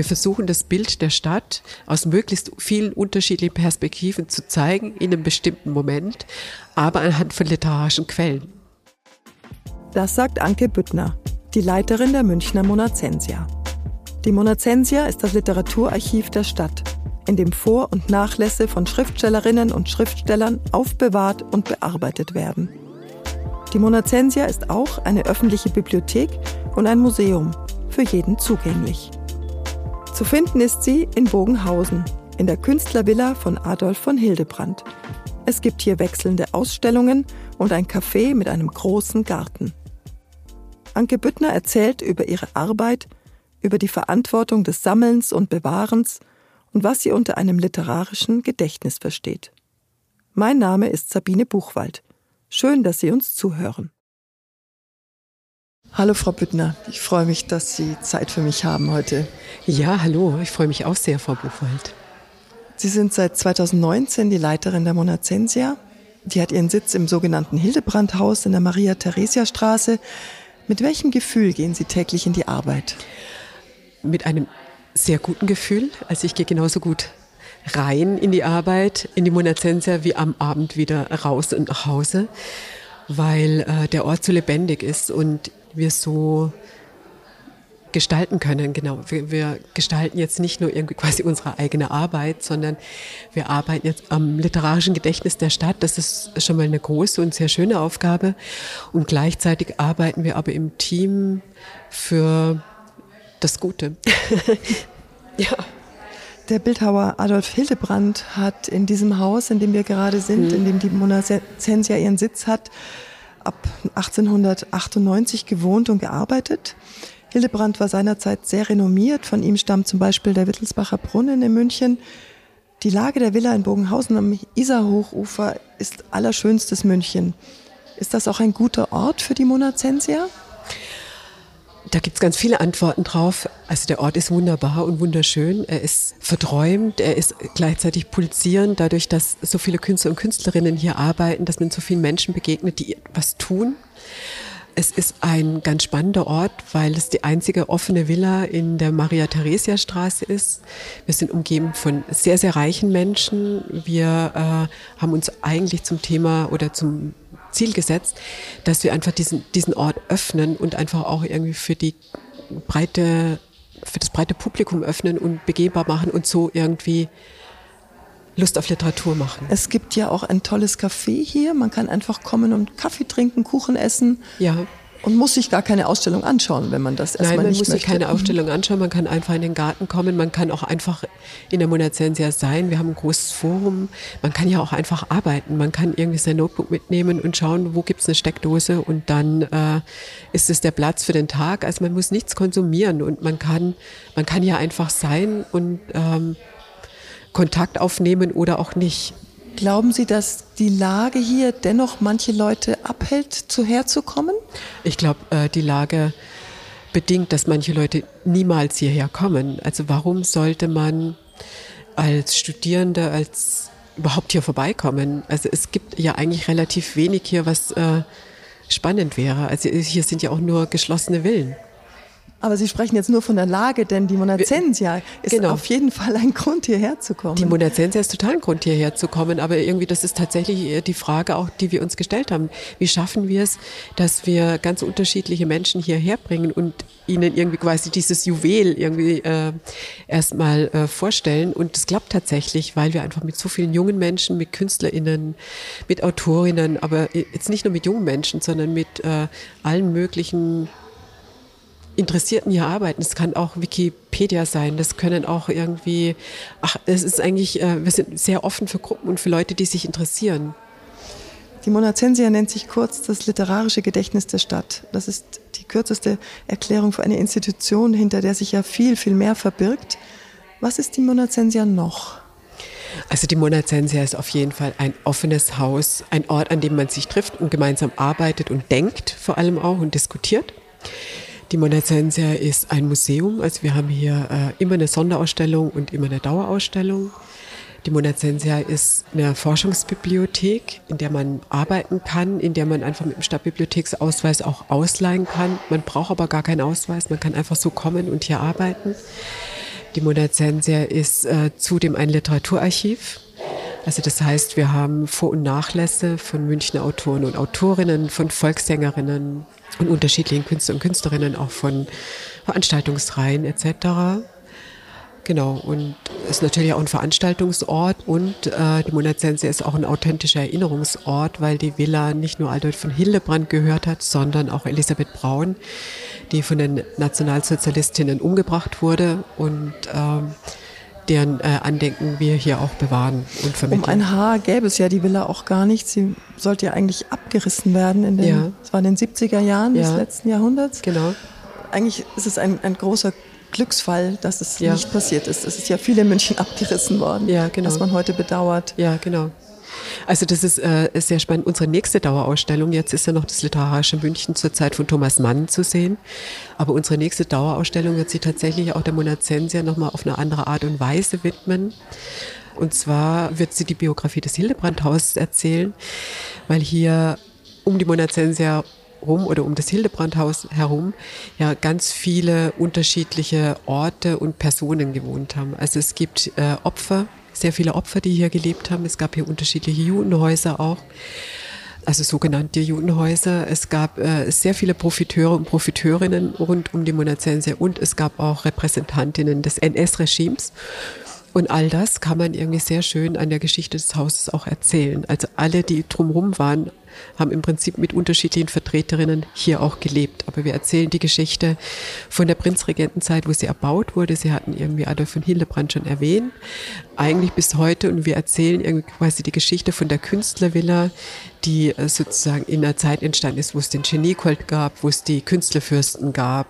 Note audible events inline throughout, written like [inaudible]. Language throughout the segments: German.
Wir versuchen das Bild der Stadt aus möglichst vielen unterschiedlichen Perspektiven zu zeigen in einem bestimmten Moment, aber anhand von literarischen Quellen. Das sagt Anke Büttner, die Leiterin der Münchner Monazensia. Die Monazensia ist das Literaturarchiv der Stadt, in dem Vor- und Nachlässe von Schriftstellerinnen und Schriftstellern aufbewahrt und bearbeitet werden. Die Monazensia ist auch eine öffentliche Bibliothek und ein Museum, für jeden zugänglich. Zu finden ist sie in Bogenhausen, in der Künstlervilla von Adolf von Hildebrand. Es gibt hier wechselnde Ausstellungen und ein Café mit einem großen Garten. Anke Büttner erzählt über ihre Arbeit, über die Verantwortung des Sammelns und Bewahrens und was sie unter einem literarischen Gedächtnis versteht. Mein Name ist Sabine Buchwald. Schön, dass Sie uns zuhören. Hallo Frau Büttner, ich freue mich, dass Sie Zeit für mich haben heute. Ja, hallo, ich freue mich auch sehr, Frau Buchwald. Sie sind seit 2019 die Leiterin der Monazensia. Die hat ihren Sitz im sogenannten Hildebrandhaus in der Maria-Theresia-Straße. Mit welchem Gefühl gehen Sie täglich in die Arbeit? Mit einem sehr guten Gefühl. Also ich gehe genauso gut rein in die Arbeit, in die Monazensia, wie am Abend wieder raus und nach Hause, weil äh, der Ort so lebendig ist und wir so gestalten können. Genau, wir, wir, gestalten jetzt nicht nur irgendwie quasi unsere eigene Arbeit, sondern wir arbeiten jetzt am literarischen Gedächtnis der Stadt. Das ist schon mal eine große und sehr schöne Aufgabe. Und gleichzeitig arbeiten wir aber im Team für das Gute. [laughs] ja. Der Bildhauer Adolf Hildebrand hat in diesem Haus, in dem wir gerade sind, mhm. in dem die Mona Sensia ihren Sitz hat, ab 1898 gewohnt und gearbeitet. Hildebrand war seinerzeit sehr renommiert. Von ihm stammt zum Beispiel der Wittelsbacher Brunnen in München. Die Lage der Villa in Bogenhausen am Isarhochufer ist allerschönstes München. Ist das auch ein guter Ort für die Monazensia? Da gibt es ganz viele Antworten drauf. Also der Ort ist wunderbar und wunderschön. Er ist verträumt, er ist gleichzeitig pulsierend, dadurch, dass so viele Künstler und Künstlerinnen hier arbeiten, dass man so vielen Menschen begegnet, die was tun. Es ist ein ganz spannender Ort, weil es die einzige offene Villa in der Maria-Theresia-Straße ist. Wir sind umgeben von sehr, sehr reichen Menschen. Wir äh, haben uns eigentlich zum Thema oder zum Ziel gesetzt, dass wir einfach diesen, diesen Ort öffnen und einfach auch irgendwie für die breite, für das breite Publikum öffnen und begehbar machen und so irgendwie Lust auf Literatur machen. Es gibt ja auch ein tolles Café hier. Man kann einfach kommen und Kaffee trinken, Kuchen essen. Ja. Und muss sich gar keine Ausstellung anschauen, wenn man das erstmal Nein, man nicht muss möchte. sich keine Ausstellung anschauen. Man kann einfach in den Garten kommen. Man kann auch einfach in der Monazensia sein. Wir haben ein großes Forum. Man kann ja auch einfach arbeiten. Man kann irgendwie sein Notebook mitnehmen und schauen, wo gibt es eine Steckdose und dann äh, ist es der Platz für den Tag. Also man muss nichts konsumieren und man kann, man kann ja einfach sein und ähm, Kontakt aufnehmen oder auch nicht. Glauben Sie, dass die Lage hier dennoch manche Leute abhält, zu herzukommen? Ich glaube, äh, die Lage bedingt, dass manche Leute niemals hierher kommen. Also warum sollte man als Studierende, als überhaupt hier vorbeikommen? Also es gibt ja eigentlich relativ wenig hier, was äh, spannend wäre. Also hier sind ja auch nur geschlossene Villen. Aber Sie sprechen jetzt nur von der Lage, denn die Monazensia ist Genau. auf jeden Fall ein Grund, hierher zu kommen. Die Monazensia ist total ein Grund, hierher zu kommen, aber irgendwie, das ist tatsächlich die Frage auch, die wir uns gestellt haben. Wie schaffen wir es, dass wir ganz unterschiedliche Menschen hierher bringen und ihnen irgendwie quasi dieses Juwel irgendwie äh, erstmal äh, vorstellen? Und das klappt tatsächlich, weil wir einfach mit so vielen jungen Menschen, mit KünstlerInnen, mit Autorinnen, aber jetzt nicht nur mit jungen Menschen, sondern mit äh, allen möglichen Interessierten hier arbeiten. Es kann auch Wikipedia sein, das können auch irgendwie, ach, es ist eigentlich, äh, wir sind sehr offen für Gruppen und für Leute, die sich interessieren. Die Monazensia nennt sich kurz das literarische Gedächtnis der Stadt. Das ist die kürzeste Erklärung für eine Institution, hinter der sich ja viel, viel mehr verbirgt. Was ist die Monazensia noch? Also die Monazensia ist auf jeden Fall ein offenes Haus, ein Ort, an dem man sich trifft und gemeinsam arbeitet und denkt, vor allem auch und diskutiert. Die Monazensia ist ein Museum, also wir haben hier äh, immer eine Sonderausstellung und immer eine Dauerausstellung. Die Monazensia ist eine Forschungsbibliothek, in der man arbeiten kann, in der man einfach mit dem Stadtbibliotheksausweis auch ausleihen kann. Man braucht aber gar keinen Ausweis, man kann einfach so kommen und hier arbeiten. Die Monazensia ist äh, zudem ein Literaturarchiv. Also das heißt, wir haben Vor- und Nachlässe von Münchner Autoren und Autorinnen, von Volkssängerinnen und unterschiedlichen Künstler und Künstlerinnen, auch von Veranstaltungsreihen etc. Genau, und ist natürlich auch ein Veranstaltungsort und äh, die Monazense ist auch ein authentischer Erinnerungsort, weil die Villa nicht nur Adolf von Hildebrand gehört hat, sondern auch Elisabeth Braun, die von den Nationalsozialistinnen umgebracht wurde und ähm, deren äh, Andenken wir hier auch bewahren und vermitteln. Um ein Haar gäbe es ja die Villa auch gar nicht. Sie sollte ja eigentlich abgerissen werden in den, ja. das war in den 70er Jahren ja. des letzten Jahrhunderts. Genau. Eigentlich ist es ein, ein großer Glücksfall, dass es ja. nicht passiert ist. Es ist ja viel in München [laughs] abgerissen worden, ja, genau. was man heute bedauert. Ja, genau. Also das ist, äh, sehr spannend. Unsere nächste Dauerausstellung, jetzt ist ja noch das Literarische München zur Zeit von Thomas Mann zu sehen. Aber unsere nächste Dauerausstellung wird sich tatsächlich auch der Monazensia nochmal auf eine andere Art und Weise widmen. Und zwar wird sie die Biografie des Hildebrandhauses erzählen, weil hier um die Monazensia rum oder um das Hildebrandhaus herum ja ganz viele unterschiedliche Orte und Personen gewohnt haben. Also es gibt äh, Opfer, sehr viele Opfer, die hier gelebt haben. Es gab hier unterschiedliche Judenhäuser auch. Also sogenannte Judenhäuser. Es gab äh, sehr viele Profiteure und Profiteurinnen rund um die Monazense und es gab auch Repräsentantinnen des NS-Regimes. Und all das kann man irgendwie sehr schön an der Geschichte des Hauses auch erzählen. Also alle, die drumherum waren, haben im Prinzip mit unterschiedlichen Vertreterinnen hier auch gelebt. Aber wir erzählen die Geschichte von der Prinzregentenzeit, wo sie erbaut wurde. Sie hatten irgendwie Adolf von Hildebrand schon erwähnt. Eigentlich bis heute. Und wir erzählen irgendwie quasi die Geschichte von der Künstlervilla, die äh, sozusagen in einer Zeit entstanden ist, wo es den Geniekult gab, wo es die Künstlerfürsten gab,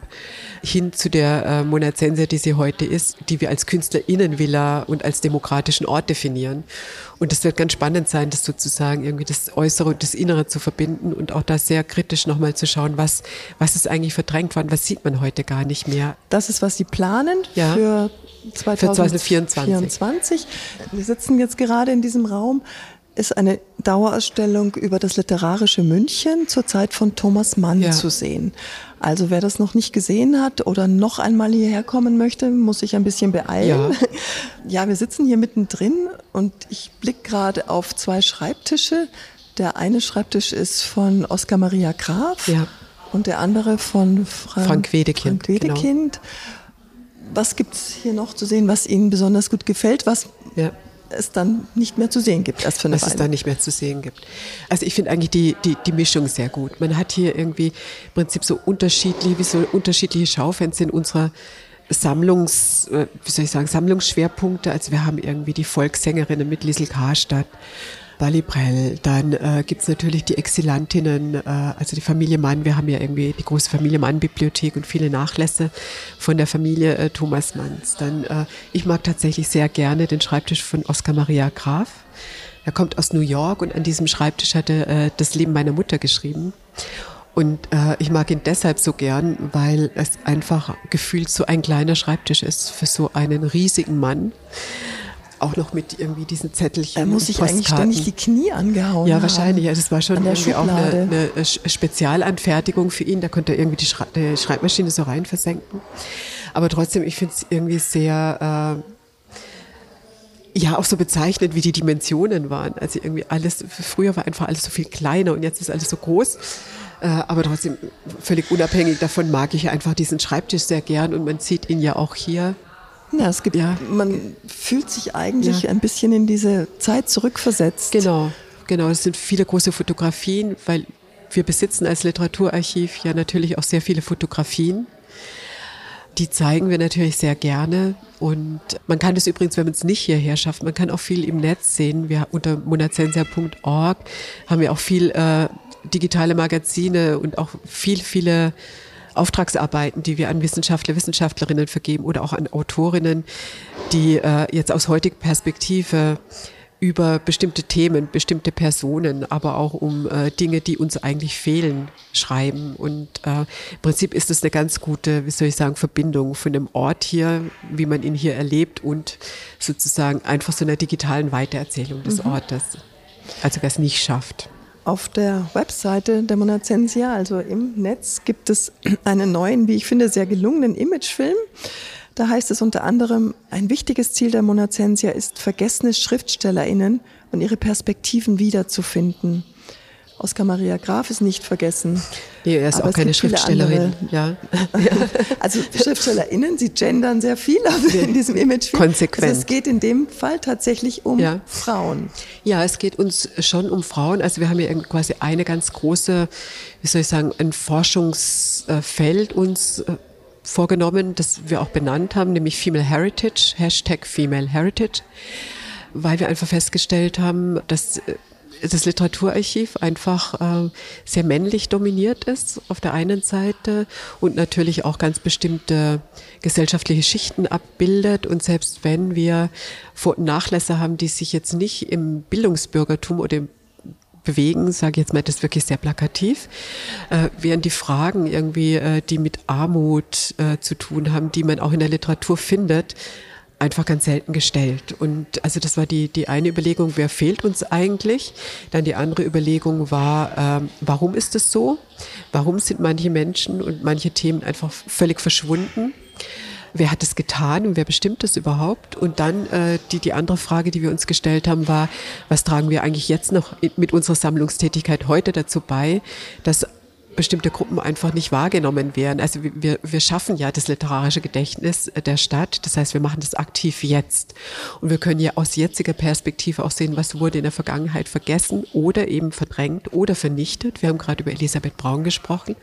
hin zu der äh, Monazense, die sie heute ist, die wir als Künstlerinnenvilla und als demokratischen Ort definieren. Und es wird ganz spannend sein, das sozusagen irgendwie das Äußere und das Innere zu verbinden und auch da sehr kritisch nochmal zu schauen, was, was ist eigentlich verdrängt worden, was sieht man heute gar nicht mehr. Das ist, was Sie planen ja. für 2024. 2024. Wir sitzen jetzt gerade in diesem Raum ist eine Dauerausstellung über das literarische München zur Zeit von Thomas Mann ja. zu sehen. Also wer das noch nicht gesehen hat oder noch einmal hierher kommen möchte, muss sich ein bisschen beeilen. Ja, [laughs] ja wir sitzen hier mittendrin und ich blicke gerade auf zwei Schreibtische. Der eine Schreibtisch ist von Oskar Maria Graf ja. und der andere von Frank, Frank Wedekind. Frank Wedekind. Genau. Was gibt es hier noch zu sehen, was Ihnen besonders gut gefällt? Was ja es dann nicht mehr zu sehen gibt, erst für eine Was Weile. es dann nicht mehr zu sehen gibt. Also ich finde eigentlich die, die, die Mischung sehr gut. Man hat hier irgendwie im Prinzip so unterschiedliche, wie so unterschiedliche Schaufenster in unserer Sammlungs, äh, wie soll ich sagen, Sammlungsschwerpunkte. Also wir haben irgendwie die Volkssängerinnen mit Liesel Karstadt Balibrell. Dann äh, gibt es natürlich die Exilantinnen, äh, also die Familie Mann. Wir haben ja irgendwie die große Familie Mann-Bibliothek und viele Nachlässe von der Familie äh, Thomas Manns. Dann, äh, ich mag tatsächlich sehr gerne den Schreibtisch von Oskar Maria Graf. Er kommt aus New York und an diesem Schreibtisch hat er äh, das Leben meiner Mutter geschrieben. Und äh, ich mag ihn deshalb so gern, weil es einfach gefühlt so ein kleiner Schreibtisch ist für so einen riesigen Mann auch noch mit irgendwie diesen Zettelchen. Er muss sich eigentlich ständig die Knie angehauen Ja, wahrscheinlich. Ja, das war schon irgendwie auch eine, eine, Spezialanfertigung für ihn. Da konnte er irgendwie die, Schrei die Schreibmaschine so rein versenken. Aber trotzdem, ich finde es irgendwie sehr, äh, ja, auch so bezeichnet, wie die Dimensionen waren. Also irgendwie alles, früher war einfach alles so viel kleiner und jetzt ist alles so groß. Äh, aber trotzdem, völlig unabhängig davon mag ich einfach diesen Schreibtisch sehr gern und man sieht ihn ja auch hier ja, es gibt, ja. man fühlt sich eigentlich ja. ein bisschen in diese Zeit zurückversetzt. Genau, genau. Es sind viele große Fotografien, weil wir besitzen als Literaturarchiv ja natürlich auch sehr viele Fotografien. Die zeigen wir natürlich sehr gerne. Und man kann das übrigens, wenn man es nicht hierher schafft, man kann auch viel im Netz sehen. Wir unter monazensia.org haben wir auch viel äh, digitale Magazine und auch viel, viele Auftragsarbeiten, die wir an Wissenschaftler, Wissenschaftlerinnen vergeben oder auch an Autorinnen, die äh, jetzt aus heutiger Perspektive über bestimmte Themen, bestimmte Personen, aber auch um äh, Dinge, die uns eigentlich fehlen, schreiben. Und äh, im Prinzip ist es eine ganz gute, wie soll ich sagen, Verbindung von dem Ort hier, wie man ihn hier erlebt und sozusagen einfach so einer digitalen Weitererzählung des mhm. Ortes. Also wer es nicht schafft. Auf der Webseite der Monazensia, also im Netz, gibt es einen neuen, wie ich finde, sehr gelungenen Imagefilm Da heißt es unter anderem, ein wichtiges Ziel der Monacensia ist, vergessene SchriftstellerInnen und ihre Perspektiven wiederzufinden. Oskar Maria Graf ist nicht vergessen. Nee, er ist Aber auch keine Schriftstellerin. Ja. [laughs] Also SchriftstellerInnen, sie gendern sehr viel in diesem Image. Konsequent. Also es geht in dem Fall tatsächlich um ja. Frauen. Ja, es geht uns schon um Frauen. Also wir haben hier quasi eine ganz große, wie soll ich sagen, ein Forschungsfeld uns äh, vorgenommen, das wir auch benannt haben, nämlich Female Heritage, Hashtag Female Heritage, weil wir einfach festgestellt haben, dass äh, das Literaturarchiv einfach äh, sehr männlich dominiert ist auf der einen Seite und natürlich auch ganz bestimmte gesellschaftliche Schichten abbildet. Und selbst wenn wir Vor- Nachlässe haben, die sich jetzt nicht im Bildungsbürgertum oder im bewegen, sage ich jetzt mal, das ist wirklich sehr plakativ, äh, während die Fragen irgendwie, äh, die mit Armut äh, zu tun haben, die man auch in der Literatur findet, einfach ganz selten gestellt. Und also das war die, die eine Überlegung, wer fehlt uns eigentlich? Dann die andere Überlegung war, ähm, warum ist es so? Warum sind manche Menschen und manche Themen einfach völlig verschwunden? Wer hat es getan und wer bestimmt es überhaupt? Und dann äh, die, die andere Frage, die wir uns gestellt haben, war, was tragen wir eigentlich jetzt noch mit unserer Sammlungstätigkeit heute dazu bei, dass bestimmte Gruppen einfach nicht wahrgenommen werden. Also wir, wir schaffen ja das literarische Gedächtnis der Stadt. Das heißt, wir machen das aktiv jetzt. Und wir können ja aus jetziger Perspektive auch sehen, was wurde in der Vergangenheit vergessen oder eben verdrängt oder vernichtet. Wir haben gerade über Elisabeth Braun gesprochen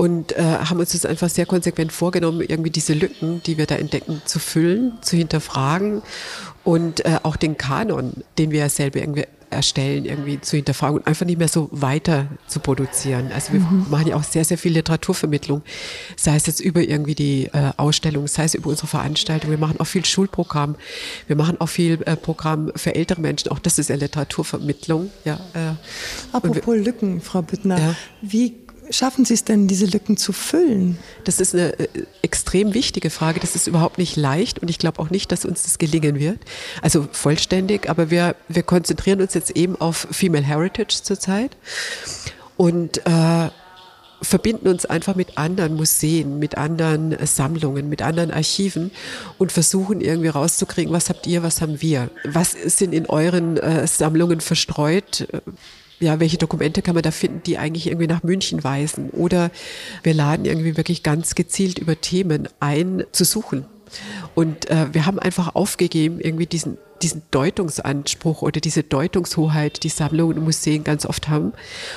und äh, haben uns das einfach sehr konsequent vorgenommen, irgendwie diese Lücken, die wir da entdecken, zu füllen, zu hinterfragen und äh, auch den Kanon, den wir ja selber irgendwie erstellen, irgendwie zu hinterfragen und einfach nicht mehr so weiter zu produzieren. Also wir mhm. machen ja auch sehr, sehr viel Literaturvermittlung, sei es jetzt über irgendwie die äh, Ausstellung, sei es über unsere Veranstaltung. Wir machen auch viel Schulprogramm. Wir machen auch viel äh, Programm für ältere Menschen. Auch das ist ja Literaturvermittlung. Ja, äh, Apropos Lücken, Frau Büttner, ja. wie schaffen Sie es denn, diese Lücken zu füllen? Das ist eine äh, extrem wichtige Frage. Das ist überhaupt nicht leicht und ich glaube auch nicht, dass uns das gelingen wird. Also vollständig, aber wir, wir konzentrieren uns jetzt eben auf Female Heritage zurzeit und äh, verbinden uns einfach mit anderen Museen, mit anderen Sammlungen, mit anderen Archiven und versuchen irgendwie rauszukriegen, was habt ihr, was haben wir? Was sind in euren äh, Sammlungen verstreut? Ja, welche Dokumente kann man da finden, die eigentlich irgendwie nach München weisen? Oder wir laden irgendwie wirklich ganz gezielt über Themen ein, zu suchen. Und äh, wir haben einfach aufgegeben, irgendwie diesen, diesen Deutungsanspruch oder diese Deutungshoheit, die Sammlungen und Museen ganz oft haben.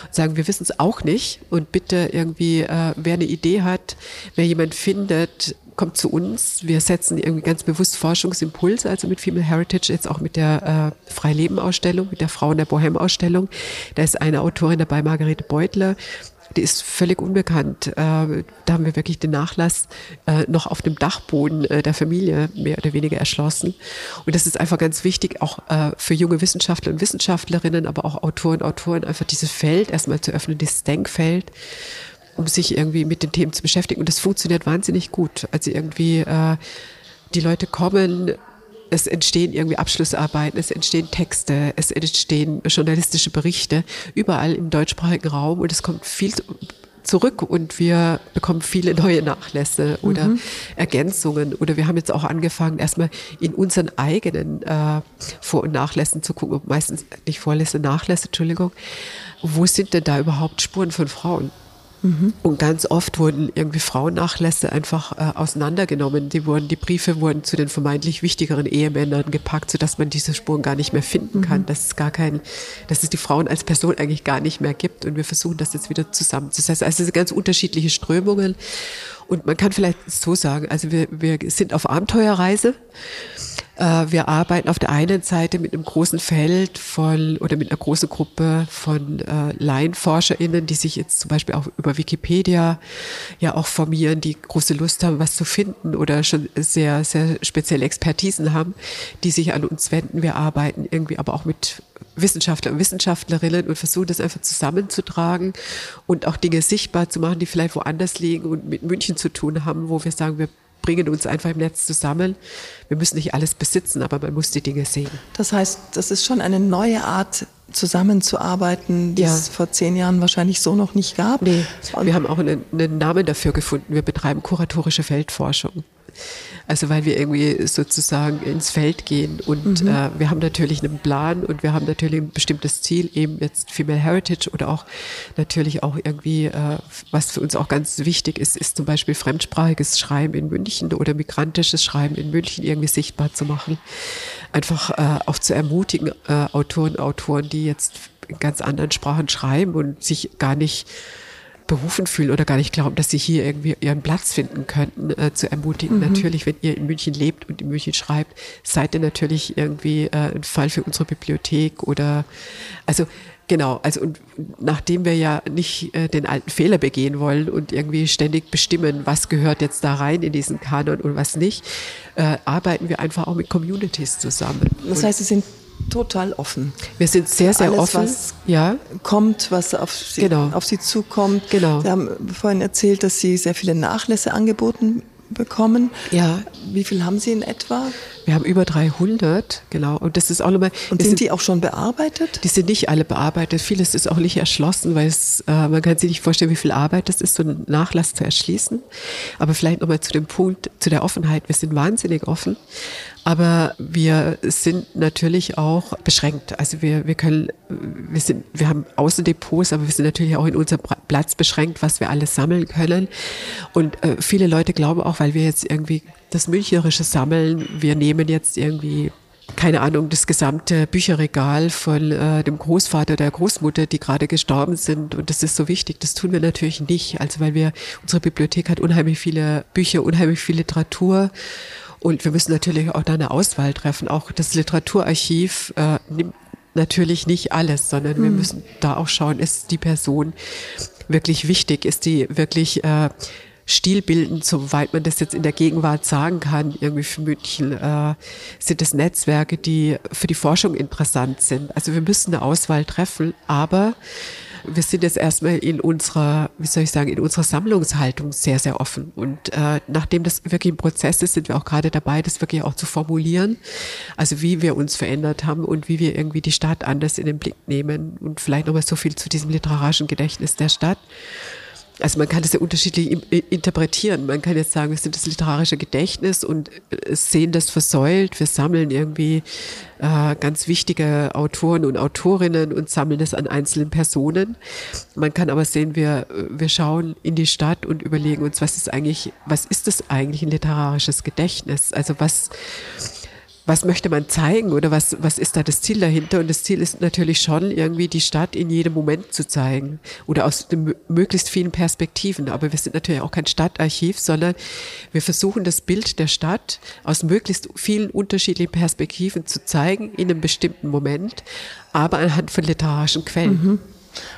Und sagen, wir wissen es auch nicht. Und bitte irgendwie, äh, wer eine Idee hat, wer jemand findet, kommt zu uns. Wir setzen irgendwie ganz bewusst Forschungsimpulse, also mit Female Heritage, jetzt auch mit der äh, Freileben-Ausstellung, mit der Frauen der Bohem-Ausstellung. Da ist eine Autorin dabei, Margarete Beutler, die ist völlig unbekannt. Äh, da haben wir wirklich den Nachlass äh, noch auf dem Dachboden äh, der Familie mehr oder weniger erschlossen. Und das ist einfach ganz wichtig, auch für junge Wissenschaftler und Wissenschaftlerinnen, aber auch Autoren und Autoren, einfach dieses Feld erstmal zu öffnen, dieses Denkfeld um sich irgendwie mit den Themen zu beschäftigen. Und das funktioniert wahnsinnig gut. Also irgendwie äh, die Leute kommen, es entstehen irgendwie Abschlussarbeiten, es entstehen Texte, es entstehen journalistische Berichte überall im deutschsprachigen Raum und es kommt viel zurück und wir bekommen viele neue Nachlässe oder mhm. Ergänzungen. Oder wir haben jetzt auch angefangen, erstmal in unseren eigenen äh, Vor- und Nachlässen zu gucken, meistens nicht Vorlässe, Nachlässe, Entschuldigung, wo sind denn da überhaupt Spuren von Frauen? Mhm. Und ganz oft wurden irgendwie Frauennachlässe einfach äh, auseinandergenommen. Die wurden, die Briefe wurden zu den vermeintlich wichtigeren Ehemännern gepackt, sodass man diese Spuren gar nicht mehr finden kann. Mhm. Dass es gar kein, dass es die Frauen als Person eigentlich gar nicht mehr gibt. Und wir versuchen das jetzt wieder zusammenzusetzen. Also es sind ganz unterschiedliche Strömungen. Und man kann vielleicht so sagen, also wir, wir sind auf Abenteuerreise. Äh, wir arbeiten auf der einen Seite mit einem großen Feld von oder mit einer großen Gruppe von äh, LaienforscherInnen, die sich jetzt zum Beispiel auch über Wikipedia ja auch formieren, die große Lust haben, was zu finden oder schon sehr, sehr spezielle Expertisen haben, die sich an uns wenden. Wir arbeiten irgendwie aber auch mit Wissenschaftler und Wissenschaftlerinnen und versuchen das einfach zusammenzutragen und auch Dinge sichtbar zu machen, die vielleicht woanders liegen und mit München zu tun haben, wo wir sagen, wir bringen uns einfach im Netz zusammen. Wir müssen nicht alles besitzen, aber man muss die Dinge sehen. Das heißt, das ist schon eine neue Art zusammenzuarbeiten, die ja. es vor zehn Jahren wahrscheinlich so noch nicht gab. Nee, wir haben auch einen, einen Namen dafür gefunden. Wir betreiben kuratorische Feldforschung. Also weil wir irgendwie sozusagen ins Feld gehen und mhm. äh, wir haben natürlich einen Plan und wir haben natürlich ein bestimmtes Ziel, eben jetzt Female Heritage oder auch natürlich auch irgendwie, äh, was für uns auch ganz wichtig ist, ist zum Beispiel fremdsprachiges Schreiben in München oder migrantisches Schreiben in München irgendwie sichtbar zu machen. Einfach äh, auch zu ermutigen, äh, Autoren, Autoren, die jetzt in ganz anderen Sprachen schreiben und sich gar nicht berufen fühlen oder gar nicht glauben, dass sie hier irgendwie ihren Platz finden könnten, äh, zu ermutigen. Mhm. Natürlich, wenn ihr in München lebt und in München schreibt, seid ihr natürlich irgendwie äh, ein Fall für unsere Bibliothek oder also Genau, also und nachdem wir ja nicht äh, den alten Fehler begehen wollen und irgendwie ständig bestimmen, was gehört jetzt da rein in diesen Kanon und was nicht, äh, arbeiten wir einfach auch mit Communities zusammen. Das heißt, Sie sind total offen. Wir sind sehr, sehr Alles, offen. Was ja. kommt, was auf Sie, genau. auf Sie zukommt. Genau. Sie haben vorhin erzählt, dass Sie sehr viele Nachlässe angeboten bekommen. Ja. Wie viel haben Sie in etwa? Wir haben über 300, genau. Und das ist auch nochmal. Und sind, sind die auch schon bearbeitet? Die sind nicht alle bearbeitet. Vieles ist auch nicht erschlossen, weil es, äh, man kann sich nicht vorstellen, wie viel Arbeit das ist, so einen Nachlass zu erschließen. Aber vielleicht nochmal zu dem Punkt, zu der Offenheit. Wir sind wahnsinnig offen. Aber wir sind natürlich auch beschränkt. Also wir, wir können, wir sind, wir haben Außendepots, aber wir sind natürlich auch in unserem Platz beschränkt, was wir alles sammeln können. Und äh, viele Leute glauben auch, weil wir jetzt irgendwie das Münchnerische sammeln, wir nehmen jetzt irgendwie keine Ahnung, das gesamte Bücherregal von äh, dem Großvater, der Großmutter, die gerade gestorben sind. Und das ist so wichtig. Das tun wir natürlich nicht. Also weil wir, unsere Bibliothek hat unheimlich viele Bücher, unheimlich viel Literatur. Und wir müssen natürlich auch da eine Auswahl treffen. Auch das Literaturarchiv äh, nimmt natürlich nicht alles, sondern wir müssen da auch schauen, ist die Person wirklich wichtig, ist die wirklich äh, stilbildend, soweit man das jetzt in der Gegenwart sagen kann, irgendwie für München, äh, sind es Netzwerke, die für die Forschung interessant sind. Also wir müssen eine Auswahl treffen, aber wir sind jetzt erstmal in unserer, wie soll ich sagen, in unserer Sammlungshaltung sehr, sehr offen. Und äh, nachdem das wirklich ein Prozess ist, sind wir auch gerade dabei, das wirklich auch zu formulieren. Also wie wir uns verändert haben und wie wir irgendwie die Stadt anders in den Blick nehmen und vielleicht nochmal so viel zu diesem literarischen Gedächtnis der Stadt also man kann das ja unterschiedlich interpretieren. Man kann jetzt sagen, wir sind das literarische Gedächtnis und äh, sehen das versäult. Wir sammeln irgendwie äh, ganz wichtige Autoren und Autorinnen und sammeln das an einzelnen Personen. Man kann aber sehen, wir, wir schauen in die Stadt und überlegen uns, was ist eigentlich, was ist das eigentlich ein literarisches Gedächtnis? Also was, was möchte man zeigen oder was, was ist da das Ziel dahinter? Und das Ziel ist natürlich schon, irgendwie die Stadt in jedem Moment zu zeigen oder aus den möglichst vielen Perspektiven. Aber wir sind natürlich auch kein Stadtarchiv, sondern wir versuchen das Bild der Stadt aus möglichst vielen unterschiedlichen Perspektiven zu zeigen in einem bestimmten Moment, aber anhand von literarischen Quellen. Mhm.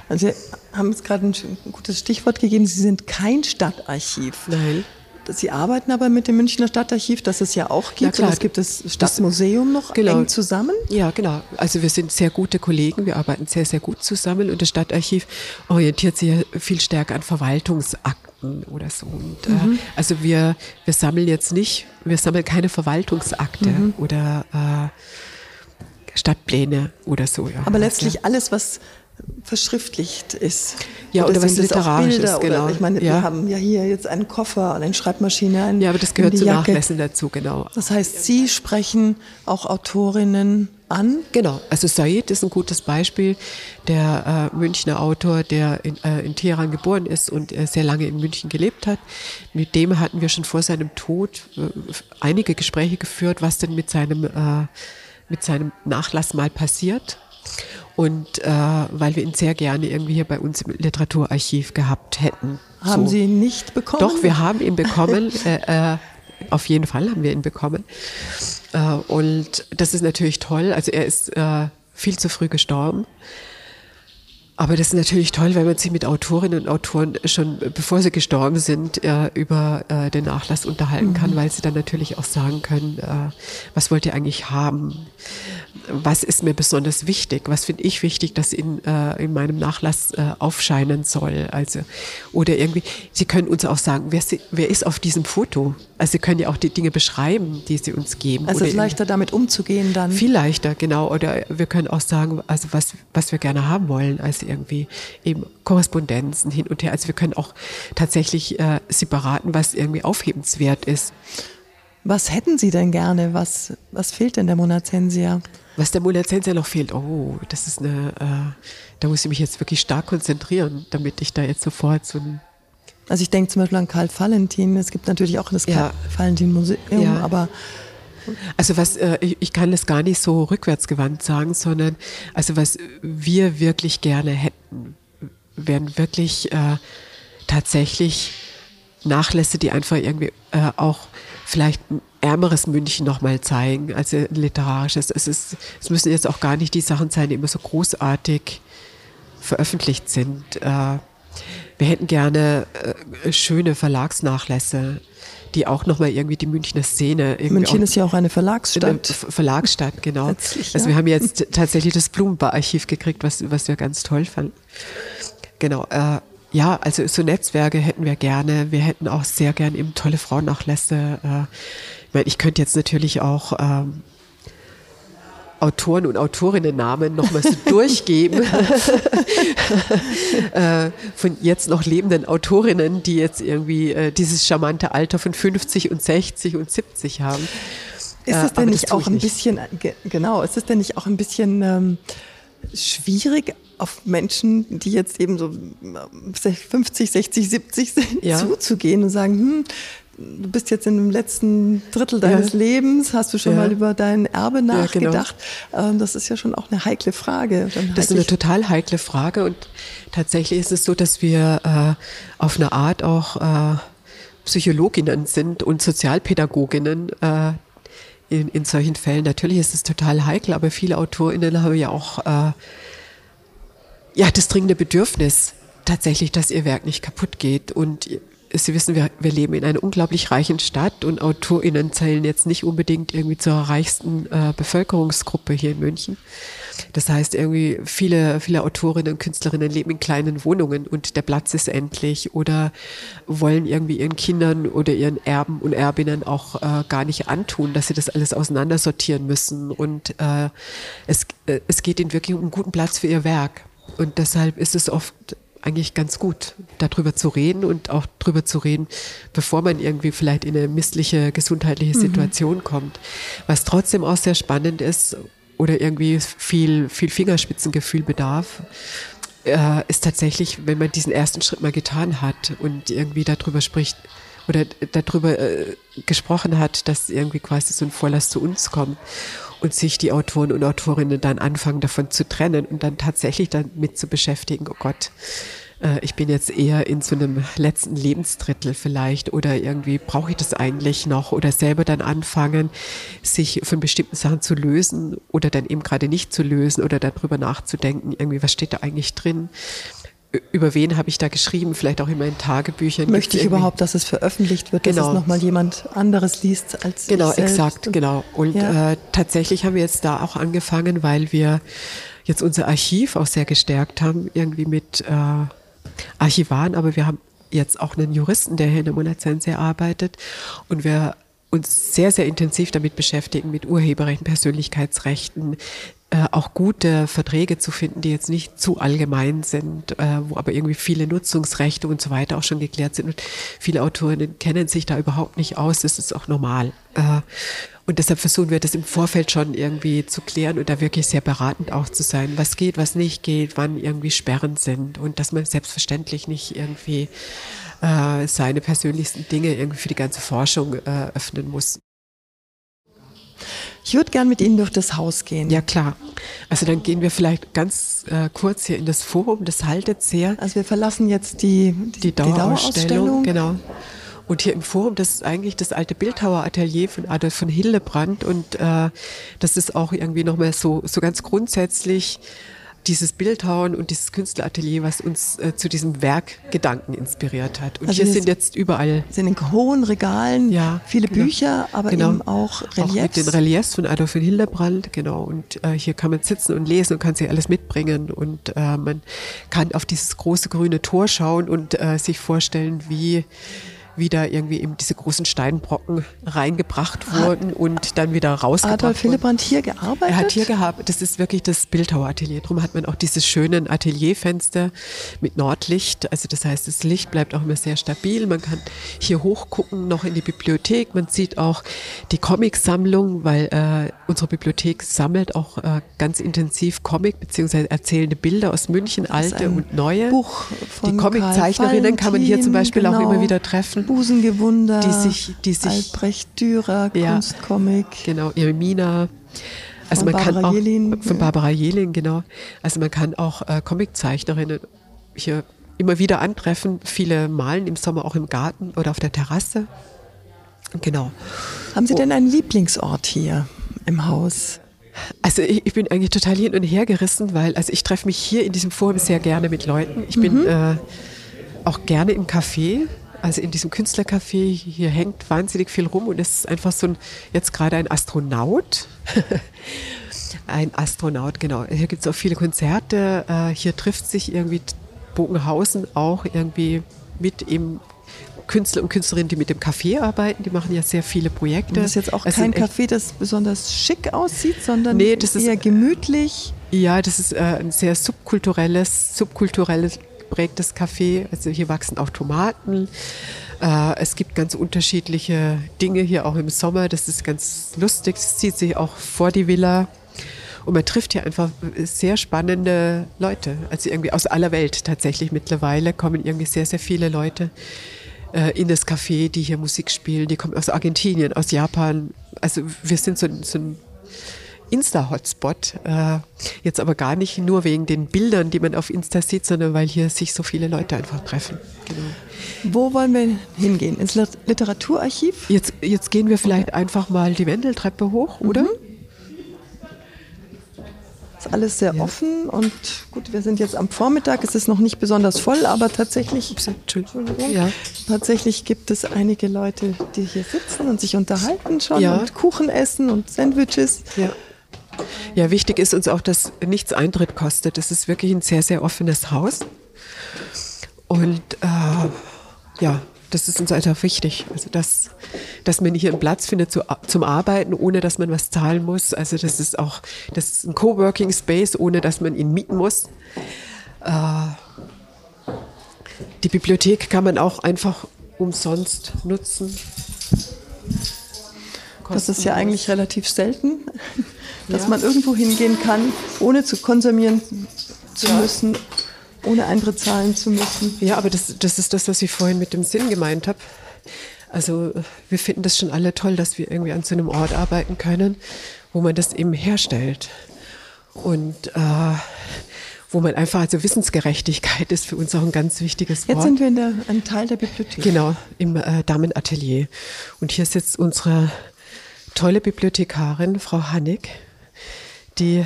Also Sie haben jetzt gerade ein gutes Stichwort gegeben, Sie sind kein Stadtarchiv. Nein. Sie arbeiten aber mit dem Münchner Stadtarchiv, das es ja auch gibt. Ja, und es gibt das Stadtmuseum noch genau. eng zusammen. Ja, genau. Also wir sind sehr gute Kollegen, wir arbeiten sehr, sehr gut zusammen und das Stadtarchiv orientiert sich ja viel stärker an Verwaltungsakten oder so. Und, äh, mhm. äh, also wir, wir sammeln jetzt nicht, wir sammeln keine Verwaltungsakte mhm. oder äh, Stadtpläne oder so. Ja. Aber letztlich alles, was verschriftlicht ist. Ja, oder, oder was literarisch ist, genau. Oder, ich meine, ja. wir haben ja hier jetzt einen Koffer, eine Schreibmaschine, ein, Ja, aber das gehört zu Nachlässen dazu, genau. Das heißt, Sie sprechen auch Autorinnen an? Genau, also Said ist ein gutes Beispiel, der äh, Münchner Autor, der in, äh, in Teheran geboren ist und äh, sehr lange in München gelebt hat. Mit dem hatten wir schon vor seinem Tod äh, einige Gespräche geführt, was denn mit seinem, äh, mit seinem Nachlass mal passiert. Und äh, weil wir ihn sehr gerne irgendwie hier bei uns im Literaturarchiv gehabt hätten. Haben so. Sie ihn nicht bekommen? Doch, wir haben ihn bekommen. [laughs] äh, äh, auf jeden Fall haben wir ihn bekommen. Äh, und das ist natürlich toll. Also er ist äh, viel zu früh gestorben. Aber das ist natürlich toll, wenn man sich mit Autorinnen und Autoren schon, bevor sie gestorben sind, äh, über äh, den Nachlass unterhalten kann, mhm. weil sie dann natürlich auch sagen können, äh, was wollt ihr eigentlich haben? Was ist mir besonders wichtig? Was finde ich wichtig, dass in, äh, in meinem Nachlass äh, aufscheinen soll? Also, oder irgendwie, sie können uns auch sagen, wer, sie, wer ist auf diesem Foto? Also sie können ja auch die Dinge beschreiben, die sie uns geben. Also es ist leichter damit umzugehen dann. Viel leichter, genau. Oder wir können auch sagen, also was, was wir gerne haben wollen, also irgendwie eben Korrespondenzen hin und her. Also wir können auch tatsächlich äh, sie beraten, was irgendwie aufhebenswert ist. Was hätten Sie denn gerne? Was, was fehlt denn der Monazensia? Was der Monazensia noch fehlt, oh, das ist eine, äh, da muss ich mich jetzt wirklich stark konzentrieren, damit ich da jetzt sofort so ein also ich denke zum Beispiel an Karl Valentin. Es gibt natürlich auch das ja. Karl Valentin Museum, ja. aber also was äh, ich, kann das gar nicht so rückwärtsgewandt sagen, sondern also was wir wirklich gerne hätten, wären wirklich äh, tatsächlich Nachlässe, die einfach irgendwie äh, auch vielleicht ein ärmeres München nochmal zeigen, also ein literarisches. Es, ist, es müssen jetzt auch gar nicht die Sachen sein, die immer so großartig veröffentlicht sind. Wir hätten gerne schöne Verlagsnachlässe, die auch nochmal irgendwie die Münchner Szene. München ist ja auch eine Verlagsstadt. Verlagsstadt, genau. Letztlich, also wir haben jetzt tatsächlich das Blumenbar-Archiv gekriegt, was, was wir ganz toll fanden. Genau. Äh, ja, also so Netzwerke hätten wir gerne. Wir hätten auch sehr gern eben tolle Frauennachlässe. Äh, ich meine, ich könnte jetzt natürlich auch ähm, Autoren und Autorinnen-Namen nochmal so [laughs] durchgeben [laughs] äh, von jetzt noch lebenden Autorinnen, die jetzt irgendwie äh, dieses charmante Alter von 50 und 60 und 70 haben. Ist es äh, denn nicht auch ein nicht. bisschen, genau, ist es denn nicht auch ein bisschen ähm, schwierig, auf Menschen, die jetzt eben so 50, 60, 70 sind, ja. zuzugehen und sagen, hm, du bist jetzt in dem letzten Drittel deines ja. Lebens, hast du schon ja. mal über dein Erbe nachgedacht? Ja, genau. Ähm, das ist ja schon auch eine heikle Frage. das ist eine total heikle Frage und tatsächlich ist es so, dass wir äh, auf eine Art auch äh, Psychologinnen sind und Sozialpädagoginnen. Äh, in, in solchen Fällen. Natürlich ist es total heikel, aber viele AutorInnen haben ja auch äh, ja, das dringende Bedürfnis, tatsächlich, dass ihr Werk nicht kaputt geht. Und Sie wissen, wir, wir leben in einer unglaublich reichen Stadt und AutorInnen zählen jetzt nicht unbedingt irgendwie zur reichsten äh, Bevölkerungsgruppe hier in München. Das heißt, irgendwie viele, viele Autorinnen und Künstlerinnen leben in kleinen Wohnungen und der Platz ist endlich oder wollen irgendwie ihren Kindern oder ihren Erben und Erbinnen auch äh, gar nicht antun, dass sie das alles auseinandersortieren müssen. Und äh, es, äh, es geht ihnen wirklich um einen guten Platz für ihr Werk. Und deshalb ist es oft eigentlich ganz gut, darüber zu reden und auch darüber zu reden, bevor man irgendwie vielleicht in eine missliche gesundheitliche mhm. Situation mhm. kommt. Was trotzdem auch sehr spannend ist oder irgendwie viel, viel Fingerspitzengefühl bedarf, äh, ist tatsächlich, wenn man diesen ersten Schritt mal getan hat und irgendwie darüber spricht, oder darüber äh, gesprochen hat, dass irgendwie quasi so ein Vorlass zu uns kommt und sich die Autoren und Autorinnen dann anfangen davon zu trennen und dann tatsächlich damit zu beschäftigen, oh Gott, äh, ich bin jetzt eher in so einem letzten Lebensdrittel vielleicht oder irgendwie brauche ich das eigentlich noch oder selber dann anfangen, sich von bestimmten Sachen zu lösen oder dann eben gerade nicht zu lösen oder darüber nachzudenken, irgendwie, was steht da eigentlich drin? Über wen habe ich da geschrieben, vielleicht auch in meinen Tagebüchern. Möchte ich überhaupt, dass es veröffentlicht wird, genau. dass es genau. nochmal jemand anderes liest als Genau, ich exakt, genau. Und ja. äh, tatsächlich haben wir jetzt da auch angefangen, weil wir jetzt unser Archiv auch sehr gestärkt haben, irgendwie mit äh, Archivaren, aber wir haben jetzt auch einen Juristen, der hier in der Monazense arbeitet und wir uns sehr, sehr intensiv damit beschäftigen, mit Urheberrechten, Persönlichkeitsrechten, äh, auch gute Verträge zu finden, die jetzt nicht zu allgemein sind, äh, wo aber irgendwie viele Nutzungsrechte und so weiter auch schon geklärt sind. Und viele Autorinnen kennen sich da überhaupt nicht aus. Das ist auch normal. Äh, und deshalb versuchen wir das im Vorfeld schon irgendwie zu klären und da wirklich sehr beratend auch zu sein, was geht, was nicht geht, wann irgendwie Sperren sind und dass man selbstverständlich nicht irgendwie äh, seine persönlichsten Dinge irgendwie für die ganze Forschung äh, öffnen muss. Ich würde gern mit Ihnen durch das Haus gehen. Ja, klar. Also dann gehen wir vielleicht ganz äh, kurz hier in das Forum, das haltet sehr. Also wir verlassen jetzt die, die, die Dauerausstellung. Genau. Und hier im Forum, das ist eigentlich das alte Bildhaueratelier von Adolf von Hillebrand und äh, das ist auch irgendwie nochmal so, so ganz grundsätzlich dieses Bildhauen und dieses Künstleratelier, was uns äh, zu diesem Werkgedanken inspiriert hat. Und also hier sind jetzt überall. Sind in hohen Regalen ja, viele genau. Bücher, aber genau. eben auch Reliefs. Auch mit den Reliefs von Adolf von Hildebrand, genau. Und äh, hier kann man sitzen und lesen und kann sich alles mitbringen. Und äh, man kann auf dieses große grüne Tor schauen und äh, sich vorstellen, wie wieder irgendwie eben diese großen Steinbrocken reingebracht wurden und dann wieder rausgebracht Adolf Hillebrand hier gearbeitet? Er hat hier gehabt, das ist wirklich das Bildhaueratelier. Darum hat man auch diese schönen Atelierfenster mit Nordlicht. Also das heißt, das Licht bleibt auch immer sehr stabil. Man kann hier hochgucken, noch in die Bibliothek. Man sieht auch die Comicsammlung, weil äh, unsere Bibliothek sammelt auch äh, ganz intensiv Comic bzw. erzählende Bilder aus München, alte und neue. Buch von die Comiczeichnerinnen kann man hier zum Beispiel genau. auch immer wieder treffen. Busengewunder, die sich, die sich Albrecht Dürer, ja, Kunstcomic. Genau, Irmina. Also von man Barbara kann auch, Jelin. Von Barbara Jelin, genau. Also man kann auch äh, Comiczeichnerinnen hier immer wieder antreffen. Viele malen im Sommer auch im Garten oder auf der Terrasse. Genau. Haben Sie denn einen Lieblingsort hier im Haus? Also ich, ich, bin eigentlich total hin und her gerissen, weil also ich treffe mich hier in diesem Forum sehr gerne mit Leuten. Ich bin Mhm. äh, auch gerne im Café, also in diesem Künstlercafé. Hier hängt wahnsinnig viel rum und es ist einfach so ein, jetzt gerade ein Astronaut. [laughs] ein Astronaut, genau. Hier gibt es auch viele Konzerte. Äh, hier trifft sich irgendwie Bogenhausen auch irgendwie mit eben Künstler und Künstlerinnen, die mit dem Café arbeiten, die machen ja sehr viele Projekte. Das ist jetzt auch Es kein Café, das besonders schick aussieht, sondern Nee, das ist- eher gemütlich. Ja, das ist äh, ein sehr subkulturelles, subkulturelles geprägtes Café. Also hier wachsen auch Tomaten. Äh, es gibt ganz unterschiedliche Dinge hier auch im Sommer. Das ist ganz lustig. Es zieht sich auch vor die Villa. Und man trifft hier einfach sehr spannende Leute. Also irgendwie aus aller Welt tatsächlich mittlerweile kommen irgendwie sehr, sehr viele Leute äh, in das Café, die hier Musik spielen. Die kommen aus Argentinien, aus Japan. Also wir sind so, so ein Insta-Hotspot. Äh, jetzt aber gar nicht nur wegen den Bildern, die man auf Insta sieht, sondern weil hier sich so viele Leute einfach treffen. Genau. Wo wollen wir hingehen? Ins Lit- Literaturarchiv? Jetzt, jetzt gehen wir vielleicht einfach mal die Wendeltreppe hoch, oder? Ist alles sehr offen und gut, wir sind jetzt am Vormittag. Es ist noch nicht besonders voll, aber tatsächlich, Entschuldigung. Ja. tatsächlich gibt es einige Leute, die hier sitzen und sich unterhalten schon Ja. und Kuchen essen und Sandwiches. Ja. Ja, wichtig ist uns auch, dass nichts Eintritt kostet. Das ist wirklich ein sehr, sehr offenes Haus. Und äh, ja, das ist uns einfach wichtig. Also, dass, dass man hier einen Platz findet zu, zum Arbeiten, ohne dass man was zahlen muss. Also, das ist auch das ist ein Coworking Space, ohne dass man ihn mieten muss. Äh, die Bibliothek kann man auch einfach umsonst nutzen. Das ist ja eigentlich relativ selten, dass Ja. man irgendwo hingehen kann, ohne zu konsumieren zu müssen, ohne Eintritt zahlen zu müssen. Ja, aber das, das ist das, was ich vorhin mit dem Sinn gemeint habe. Also wir finden das schon alle toll, dass wir irgendwie an so einem Ort arbeiten können, wo man das eben herstellt. Und äh, wo man einfach, also Wissensgerechtigkeit ist für uns auch ein ganz wichtiges Jetzt Wort. sind wir in der, einem Teil der Bibliothek. Genau, im äh, Damenatelier. Und hier sitzt unsere tolle Bibliothekarin, Frau Hannig, die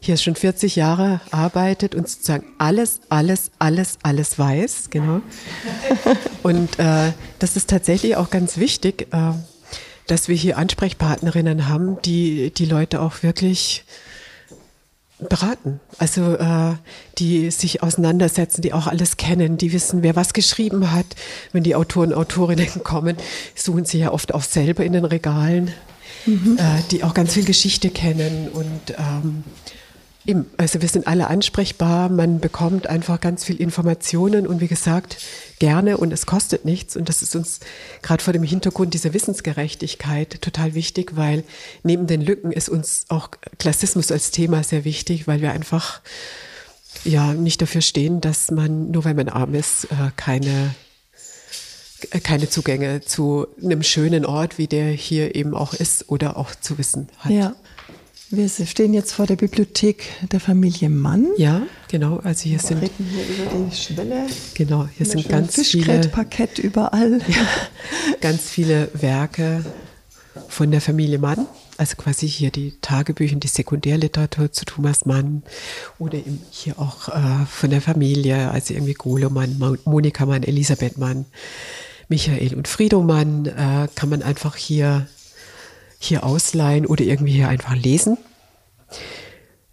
hier schon 40 Jahre arbeitet und sozusagen alles, alles, alles, alles weiß. Genau. [laughs] Und äh, das ist tatsächlich auch ganz wichtig, äh, dass wir hier Ansprechpartnerinnen haben, die die Leute auch wirklich beraten. Also äh, die sich auseinandersetzen, die auch alles kennen, die wissen, wer was geschrieben hat. Wenn die Autoren, Autorinnen kommen, suchen sie ja oft auch selber in den Regalen, äh, die auch ganz viel Geschichte kennen und ähm, Eben, also wir sind alle ansprechbar, man bekommt einfach ganz viel Informationen und wie gesagt, gerne und es kostet nichts. Und das ist uns gerade vor dem Hintergrund dieser Wissensgerechtigkeit total wichtig, weil neben den Lücken ist uns auch Klassismus als Thema sehr wichtig, weil wir einfach ja nicht dafür stehen, dass man, nur weil man arm ist, äh, keine keine Zugänge zu einem schönen Ort, wie der hier eben auch ist oder auch zu wissen hat. Ja. Wir stehen jetzt vor der Bibliothek der Familie Mann. Ja, genau. Also hier sind Treten hier über die Schwelle. Genau, hier sind ganz viele, Fischgrätparkett überall. [laughs] ganz viele Werke von der Familie Mann. Also quasi hier die Tagebücher, die Sekundärliteratur zu Thomas Mann oder eben hier auch äh, von der Familie, also irgendwie Golo Mann, Mo- Monika Mann, Elisabeth Mann, Michael und Friedo Mann, äh, kann man einfach hier, hier ausleihen oder irgendwie hier einfach lesen.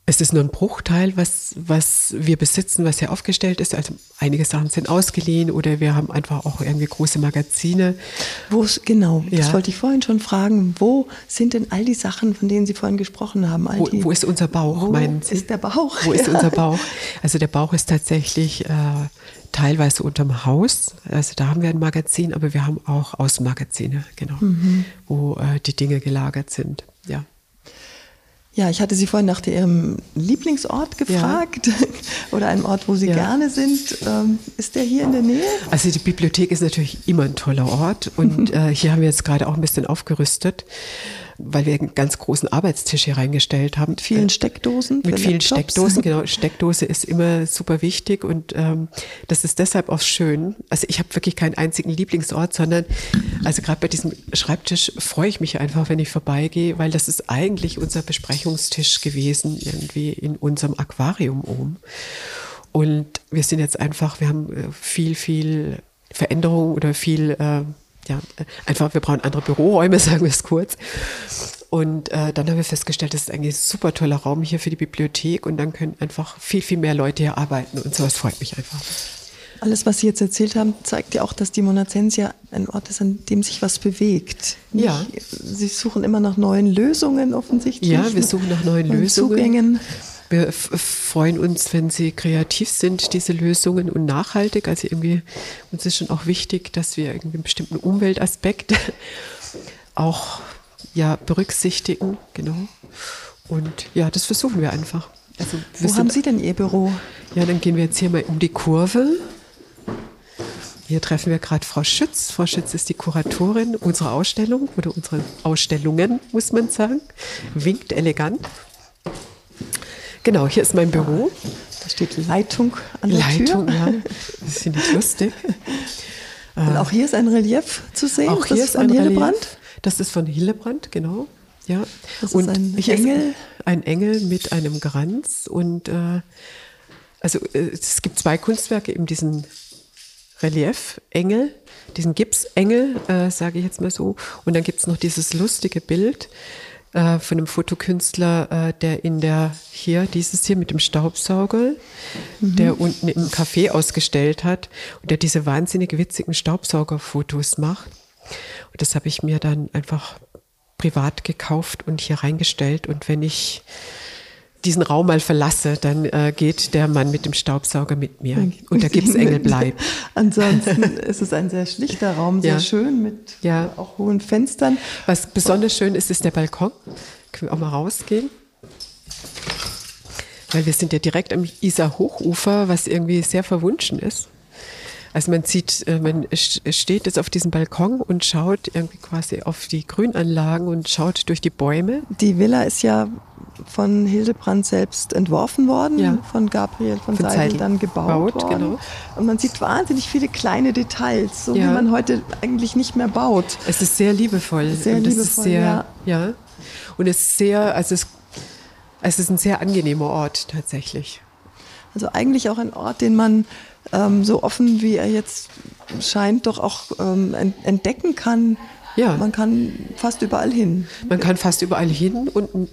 es ist nur ein Bruchteil, was, was wir besitzen, was hier aufgestellt ist. Also einige Sachen sind ausgeliehen oder wir haben einfach auch irgendwie große Magazine. Wo genau, ja. das wollte ich vorhin schon fragen. Wo sind denn all die Sachen, von denen Sie vorhin gesprochen haben? Wo, wo, ist unser Bauch, wo meinen Sie? ist der Bauch? Wo ja. ist unser [laughs] Bauch? Also der Bauch ist tatsächlich äh, teilweise unterm Haus. Also da haben wir ein Magazin, aber wir haben auch Außenmagazine, genau, mhm. wo äh, die Dinge gelagert sind. Ja. Ja, ich hatte Sie vorhin nach Ihrem Lieblingsort gefragt ja. [laughs] oder einem Ort, wo Sie ja. gerne sind. Ähm, ist der hier in der Nähe? Also die Bibliothek ist natürlich immer ein toller Ort und [laughs] äh, hier haben wir jetzt gerade auch ein bisschen aufgerüstet weil wir einen ganz großen Arbeitstisch hier reingestellt haben. Mit vielen Steckdosen? Mit vielen Laptops. Steckdosen, [laughs] genau. Steckdose ist immer super wichtig und ähm, das ist deshalb auch schön. Also ich habe wirklich keinen einzigen Lieblingsort, sondern also gerade bei diesem Schreibtisch freue ich mich einfach, wenn ich vorbeigehe, weil das ist eigentlich unser Besprechungstisch gewesen, irgendwie in unserem Aquarium oben. Und wir sind jetzt einfach, wir haben äh, viel, viel Veränderung oder viel äh, ja, einfach, wir brauchen andere Büroräume, [laughs] sagen wir es kurz. Und äh, dann haben wir festgestellt, das ist eigentlich ein super toller Raum hier für die Bibliothek und dann können einfach viel, viel mehr Leute hier arbeiten und sowas freut mich einfach. Alles, was Sie jetzt erzählt haben, zeigt ja auch, dass die Monazensia ein Ort ist, an dem sich was bewegt. Nicht? Ja. Sie suchen immer nach neuen Lösungen offensichtlich. Ja, wir suchen nach neuen Lösungen. Zugängen. Wir freuen uns, wenn sie kreativ sind, diese Lösungen und nachhaltig. Also irgendwie, uns ist schon auch wichtig, dass wir irgendwie einen bestimmten Umweltaspekt [laughs] auch ja, berücksichtigen. Genau. Und ja, das versuchen wir einfach. Also, wir Wo haben Sie denn Ihr Büro? Ja, dann gehen wir jetzt hier mal um die Kurve. Hier treffen wir gerade Frau Schütz. Frau Schütz ist die Kuratorin unserer Ausstellung oder unserer Ausstellungen, muss man sagen. Winkt elegant. Genau, hier ist mein Büro. Da steht Leitung an der Leitung, Tür. ja. Das finde ich lustig. [laughs] Und auch hier ist ein Relief zu sehen. Auch hier das ist ein Hillebrand. Relief. Das ist von Hillebrand, genau. Ja. Das und ist ein Engel. Ist ein Engel mit einem Kranz. Und äh, also äh, es gibt zwei Kunstwerke, eben diesen Relief-Engel, diesen Gipsengel, äh, sage ich jetzt mal so. Und dann gibt es noch dieses lustige Bild äh, von einem Fotokünstler, äh, der in der hier, dieses hier mit dem Staubsauger, mhm. der unten im Café ausgestellt hat und der diese wahnsinnig witzigen Staubsaugerfotos macht. Und das habe ich mir dann einfach privat gekauft und hier reingestellt. Und wenn ich diesen Raum mal verlasse, dann äh, geht der Mann mit dem Staubsauger mit mir und der Gipsengel bleibt. [laughs] Ansonsten ist es ein sehr schlichter Raum, sehr ja. schön mit ja. auch hohen Fenstern. Was besonders schön ist, ist der Balkon. Können wir auch mal rausgehen? Weil wir sind ja direkt am Isar-Hochufer, was irgendwie sehr verwunschen ist. Also man sieht, äh, man steht jetzt auf diesem Balkon und schaut irgendwie quasi auf die Grünanlagen und schaut durch die Bäume. Die Villa ist ja von Hildebrand selbst entworfen worden, ja. von Gabriel von, von Seidel dann gebaut baut, worden. Genau. Und man sieht wahnsinnig viele kleine Details, so ja. wie man heute eigentlich nicht mehr baut. Es ist sehr liebevoll. Sehr und liebevoll, sehr, ja. ja. Und es ist sehr, also es, es ist ein sehr angenehmer Ort tatsächlich. Also eigentlich auch ein Ort, den man ähm, so offen wie er jetzt scheint, doch auch ähm, entdecken kann. Ja. Man kann fast überall hin. Man kann fast überall hin und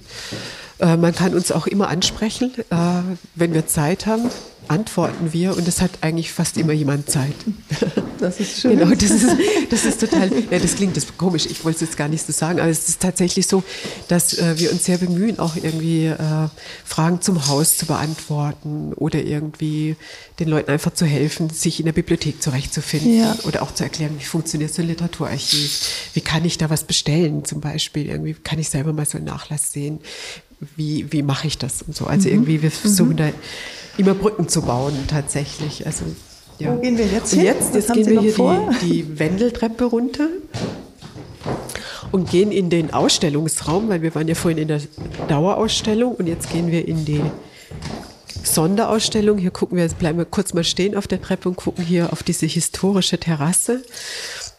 äh, man kann uns auch immer ansprechen, äh, wenn wir Zeit haben antworten wir und es hat eigentlich fast immer jemand Zeit. [laughs] Das ist schön. Genau, das ist, das ist total, ja, das klingt das komisch, ich wollte es jetzt gar nicht so sagen, aber es ist tatsächlich so, dass äh, wir uns sehr bemühen, auch irgendwie äh, Fragen zum Haus zu beantworten oder irgendwie den Leuten einfach zu helfen, sich in der Bibliothek zurechtzufinden ja. oder auch zu erklären, wie funktioniert so ein Literaturarchiv, wie kann ich da was bestellen zum Beispiel, irgendwie kann ich selber mal so einen Nachlass sehen, wie, wie mache ich das und so. Also mhm. irgendwie, wir versuchen mhm. da immer Brücken zu bauen tatsächlich. Also, ja. Wo gehen wir jetzt hin? Und jetzt, jetzt gehen wir hier die, die Wendeltreppe runter und gehen in den Ausstellungsraum, weil wir waren ja vorhin in der Dauerausstellung und jetzt gehen wir in die Sonderausstellung. Hier gucken wir, bleiben wir kurz mal stehen auf der Treppe und gucken hier auf diese historische Terrasse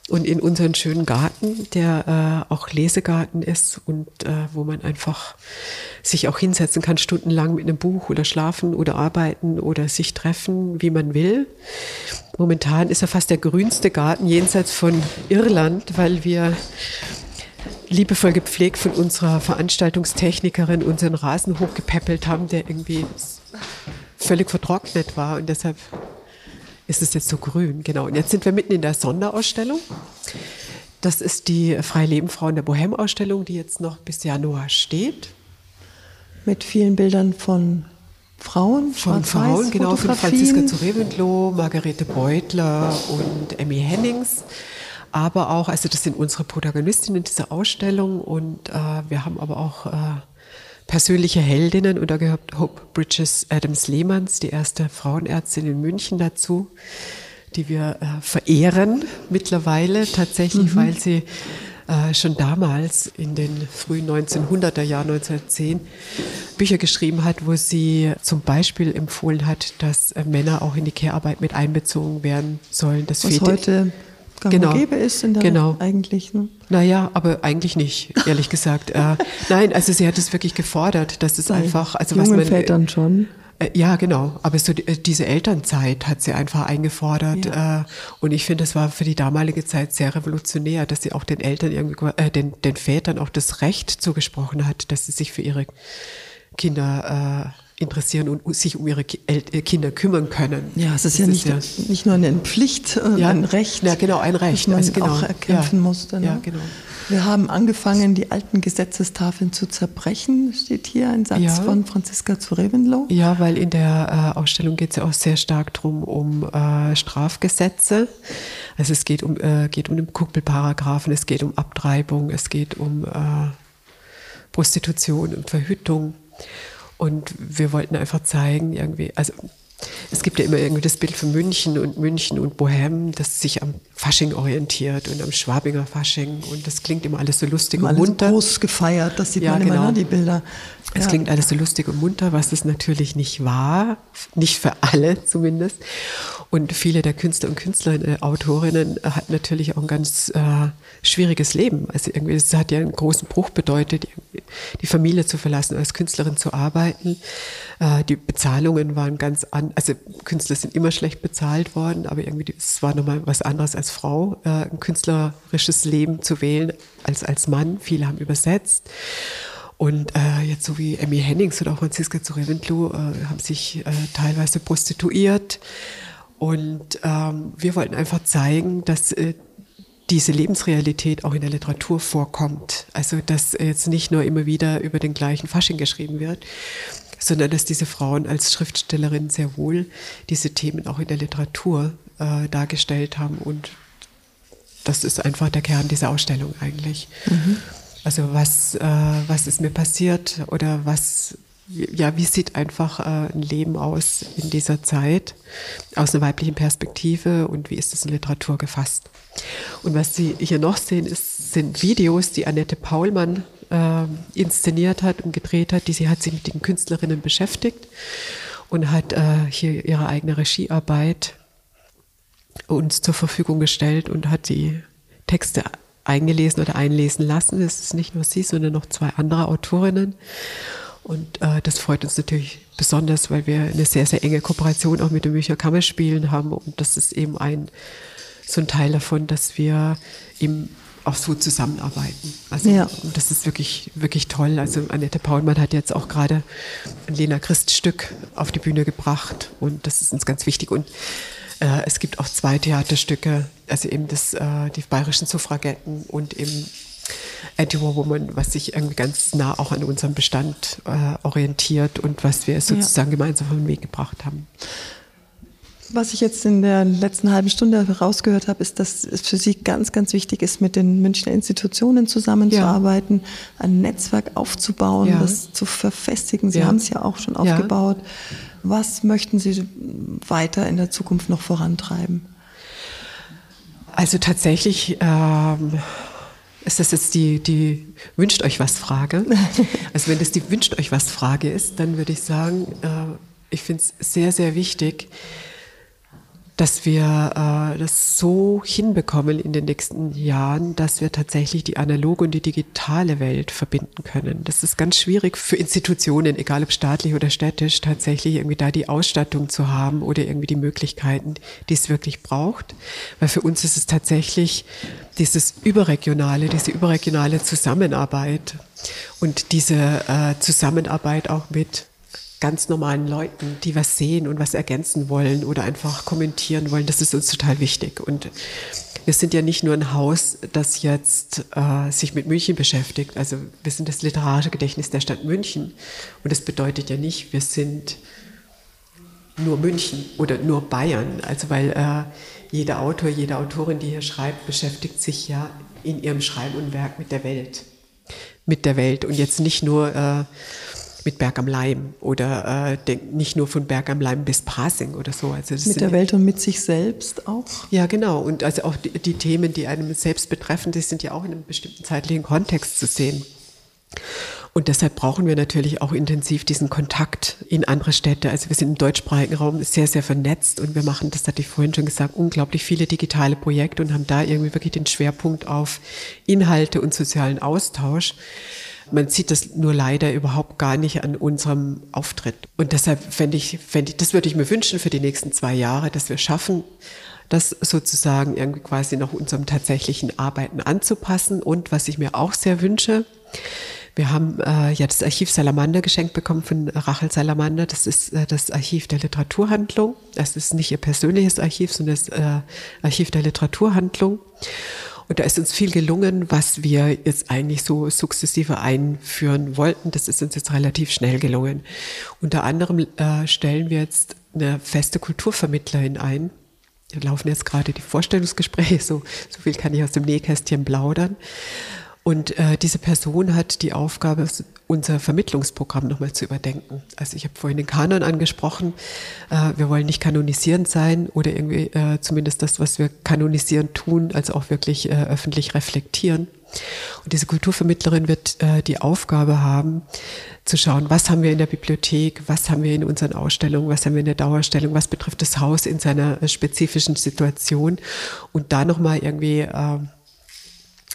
und in unseren schönen Garten, der äh, auch Lesegarten ist und äh, wo man einfach sich auch hinsetzen kann, stundenlang mit einem Buch oder schlafen oder arbeiten oder sich treffen, wie man will. Momentan ist er fast der grünste Garten jenseits von Irland, weil wir liebevoll gepflegt von unserer Veranstaltungstechnikerin unseren Rasen hochgepäppelt haben, der irgendwie völlig vertrocknet war und deshalb ist es jetzt so grün. Genau. Und jetzt sind wir mitten in der Sonderausstellung. Das ist die Freie Leben Frauen der Bohem-Ausstellung, die jetzt noch bis Januar steht. Mit vielen Bildern von Frauen, von Frauen, genau, von Franziska zu Reventlow, Margarete Beutler und Emmy Hennings. Aber auch, also das sind unsere Protagonistinnen dieser Ausstellung und äh, wir haben aber auch äh, persönliche Heldinnen und da gehört Hope Bridges Adams Lehmanns, die erste Frauenärztin in München dazu, die wir äh, verehren mittlerweile tatsächlich, mhm. weil sie äh, schon damals in den frühen 1900er Jahren, 1910, Bücher geschrieben hat, wo sie zum Beispiel empfohlen hat, dass äh, Männer auch in die Care-Arbeit mit einbezogen werden sollen. Das Was heute gang genau. gäbe ist in der genau. eigentlich. Ne? Naja, aber eigentlich nicht, ehrlich gesagt. äh, [laughs] nein, also sie hat es wirklich gefordert, dass es Bei einfach, also was man Vätern schon. Äh, ja, genau. Aber so die, äh, diese Elternzeit hat sie einfach eingefordert. Ja. Äh, und ich finde, das war für die damalige Zeit sehr revolutionär, dass sie auch den Eltern irgendwie, äh, den, den Vätern auch das Recht zugesprochen hat, dass sie sich für ihre Kinder äh, interessieren und sich um ihre äh, Kinder kümmern können. Ja, es ist das ja, nicht, ist ja nicht nur eine Pflicht, ja, ein Recht. Ja, genau, ein Recht. Das man also genau, auch erkämpfen ja, musste. Ne? Ja, genau. Wir haben angefangen, die alten Gesetzestafeln zu zerbrechen, steht hier ein Satz ja. von Franziska zu Reventlow. Ja, weil in der äh, Ausstellung geht es ja auch sehr stark darum, um äh, Strafgesetze. Also es geht um, äh, geht um den Kuppelparagraphen, es geht um Abtreibung, es geht um äh, Prostitution und Verhütung. Und wir wollten einfach zeigen, irgendwie, also es gibt ja immer irgendwie das Bild von München und München und Bohem, das sich am Fasching orientiert und am Schwabinger Fasching und das klingt immer alles so lustig und munter. groß gefeiert, das sieht ja, man genau. immer, ne, die Bilder. Es ja. klingt alles so lustig und munter, was es natürlich nicht war, nicht für alle [laughs] zumindest. Und viele der Künstler und Künstlerinnen, äh, Autorinnen hatten natürlich auch ein ganz äh, schwieriges Leben. Also irgendwie, es hat ja einen großen Bruch bedeutet, die Familie zu verlassen, als Künstlerin zu arbeiten. Äh, die Bezahlungen waren ganz an, also Künstler sind immer schlecht bezahlt worden, aber irgendwie, es war nochmal was anderes als Frau, äh, ein künstlerisches Leben zu wählen als als Mann. Viele haben übersetzt. Und äh, jetzt so wie Emmy Hennings oder auch Franziska zu Reventlow äh, haben sich äh, teilweise prostituiert. Und ähm, wir wollten einfach zeigen, dass äh, diese Lebensrealität auch in der Literatur vorkommt. Also dass jetzt nicht nur immer wieder über den gleichen Fasching geschrieben wird, sondern dass diese Frauen als Schriftstellerinnen sehr wohl diese Themen auch in der Literatur äh, dargestellt haben. Und das ist einfach der Kern dieser Ausstellung eigentlich. Mhm. Also was, äh, was ist mir passiert oder was ja, wie sieht einfach äh, ein Leben aus in dieser Zeit aus einer weiblichen Perspektive und wie ist das in Literatur gefasst? Und was Sie hier noch sehen, ist, sind Videos, die Annette Paulmann äh, inszeniert hat und gedreht hat. Die sie hat sich mit den Künstlerinnen beschäftigt und hat äh, hier ihre eigene Regiearbeit uns zur Verfügung gestellt und hat die Texte eingelesen oder einlesen lassen. Es ist nicht nur sie, sondern noch zwei andere Autorinnen. Und äh, das freut uns natürlich besonders, weil wir eine sehr, sehr enge Kooperation auch mit den Münchner Kammerspielen haben. Und das ist eben ein, so ein Teil davon, dass wir eben auch so zusammenarbeiten. Also ja. das ist wirklich, wirklich toll. Also Annette Paulmann hat jetzt auch gerade ein Lena Christ Stück auf die Bühne gebracht und das ist uns ganz wichtig. Und äh, es gibt auch zwei Theaterstücke, also eben das, äh, die bayerischen Suffragetten und eben Anti-War Woman, was sich irgendwie ganz nah auch an unserem Bestand äh, orientiert und was wir sozusagen ja. gemeinsam auf den Weg gebracht haben. Was ich jetzt in der letzten halben Stunde herausgehört habe, ist, dass es für Sie ganz, ganz wichtig ist, mit den Münchner Institutionen zusammenzuarbeiten, ja. ein Netzwerk aufzubauen, ja. das zu verfestigen. Sie haben es ja auch schon aufgebaut. Was möchten Sie weiter in der Zukunft noch vorantreiben? Also tatsächlich ähm, ist das jetzt die, die Wünscht euch was Frage? [laughs] Also wenn das die Wünscht euch was Frage ist, dann würde ich sagen, äh, ich finde es sehr, sehr wichtig, dass wir äh, das so hinbekommen in den nächsten Jahren, dass wir tatsächlich die analoge und die digitale Welt verbinden können. Das ist ganz schwierig für Institutionen, egal ob staatlich oder städtisch, tatsächlich irgendwie da die Ausstattung zu haben oder irgendwie die Möglichkeiten, die es wirklich braucht. Weil für uns ist es tatsächlich dieses überregionale, diese überregionale Zusammenarbeit und diese äh, Zusammenarbeit auch mit ganz normalen Leuten, die was sehen und was ergänzen wollen oder einfach kommentieren wollen, das ist uns total wichtig. Und wir sind ja nicht nur ein Haus, das jetzt äh, sich mit München beschäftigt. Also wir sind das literarische Gedächtnis der Stadt München. Und das bedeutet ja nicht, wir sind nur München oder nur Bayern. Also weil äh, jeder Autor, jede Autorin, die hier schreibt, beschäftigt sich ja in ihrem Schreiben und Werk mit der Welt. Mit der Welt und jetzt nicht nur äh, mit Berg am Leim oder äh, nicht nur von Berg am Leim bis Pasing oder so. Also mit der Welt und mit sich selbst auch? Ja, genau. Und also auch die, die Themen, die einem selbst betreffen, die sind ja auch in einem bestimmten zeitlichen Kontext zu sehen. Und deshalb brauchen wir natürlich auch intensiv diesen Kontakt in andere Städte. Also wir sind im deutschsprachigen Raum sehr, sehr vernetzt und wir machen, das hatte ich vorhin schon gesagt, unglaublich viele digitale Projekte und haben da irgendwie wirklich den Schwerpunkt auf Inhalte und sozialen Austausch. Man sieht das nur leider überhaupt gar nicht an unserem Auftritt. Und deshalb fände ich, fände ich, das würde ich mir wünschen für die nächsten zwei Jahre, dass wir schaffen, das sozusagen irgendwie quasi noch unserem tatsächlichen Arbeiten anzupassen. Und was ich mir auch sehr wünsche, wir haben äh, ja das Archiv Salamander geschenkt bekommen von Rachel Salamander. Das ist äh, das Archiv der Literaturhandlung. Das ist nicht ihr persönliches Archiv, sondern das äh, Archiv der Literaturhandlung. Und da ist uns viel gelungen, was wir jetzt eigentlich so sukzessive einführen wollten. Das ist uns jetzt relativ schnell gelungen. Unter anderem äh, stellen wir jetzt eine feste Kulturvermittlerin ein. Da laufen jetzt gerade die Vorstellungsgespräche, so, so viel kann ich aus dem Nähkästchen plaudern. Und äh, diese Person hat die Aufgabe, unser Vermittlungsprogramm nochmal zu überdenken. Also ich habe vorhin den Kanon angesprochen. Äh, wir wollen nicht kanonisierend sein oder irgendwie äh, zumindest das, was wir kanonisieren tun, als auch wirklich äh, öffentlich reflektieren. Und diese Kulturvermittlerin wird die Aufgabe haben, zu schauen, was haben wir in der Bibliothek, was haben wir in unseren Ausstellungen, was haben wir in der Dauerstellung, was betrifft das Haus in seiner spezifischen Situation und da nochmal irgendwie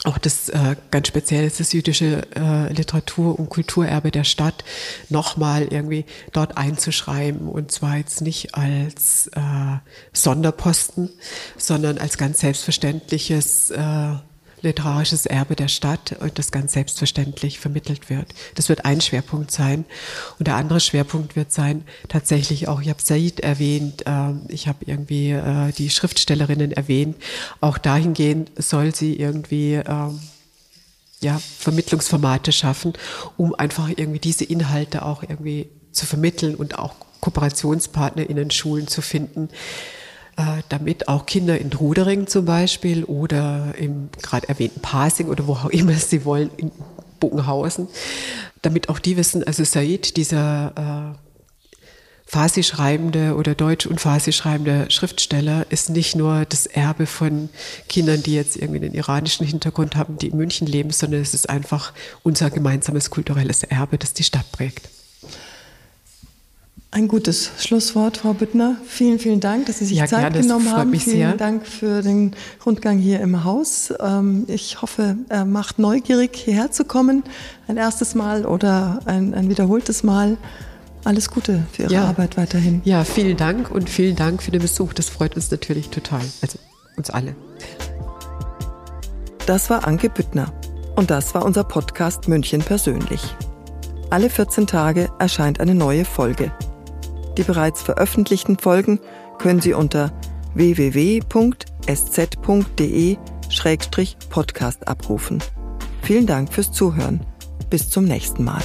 auch das äh, ganz speziell ist das jüdische äh, Literatur- und Kulturerbe der Stadt nochmal irgendwie dort einzuschreiben und zwar jetzt nicht als äh, Sonderposten, sondern als ganz selbstverständliches äh, literarisches Erbe der Stadt und das ganz selbstverständlich vermittelt wird. Das wird ein Schwerpunkt sein. Und der andere Schwerpunkt wird sein, tatsächlich auch, ich habe Said erwähnt, äh, ich habe irgendwie äh, die Schriftstellerinnen erwähnt, auch dahingehend soll sie irgendwie äh, ja, Vermittlungsformate schaffen, um einfach irgendwie diese Inhalte auch irgendwie zu vermitteln und auch Kooperationspartner in den Schulen zu finden, damit auch Kinder in Trudering zum Beispiel oder im gerade erwähnten Pasing oder wo auch immer [laughs] sie wollen, in Bogenhausen, damit auch die wissen, also Said, dieser äh, Farsi schreibende oder Deutsch und Farsi schreibende Schriftsteller ist nicht nur das Erbe von Kindern, die jetzt irgendwie einen iranischen Hintergrund haben, die in München leben, sondern es ist einfach unser gemeinsames kulturelles Erbe, das die Stadt prägt. Ein gutes Schlusswort, Frau Büttner. Vielen, vielen Dank, dass Sie sich ja, Zeit gerne, genommen haben. vielen sehr. Dank für den Rundgang hier im Haus. Ähm, ich hoffe, er macht neugierig, hierher zu kommen. Ein erstes Mal oder ein, ein wiederholtes Mal. Alles Gute für Ihre ja. Arbeit weiterhin. Ja, vielen Dank und vielen Dank für den Besuch. Das freut uns natürlich total. Also uns alle. Das war Anke Büttner. Und das war unser Podcast München persönlich. Alle 14 Tage erscheint eine neue Folge. Die bereits veröffentlichten Folgen können Sie unter www.sz.de-podcast abrufen. Vielen Dank fürs Zuhören. Bis zum nächsten Mal.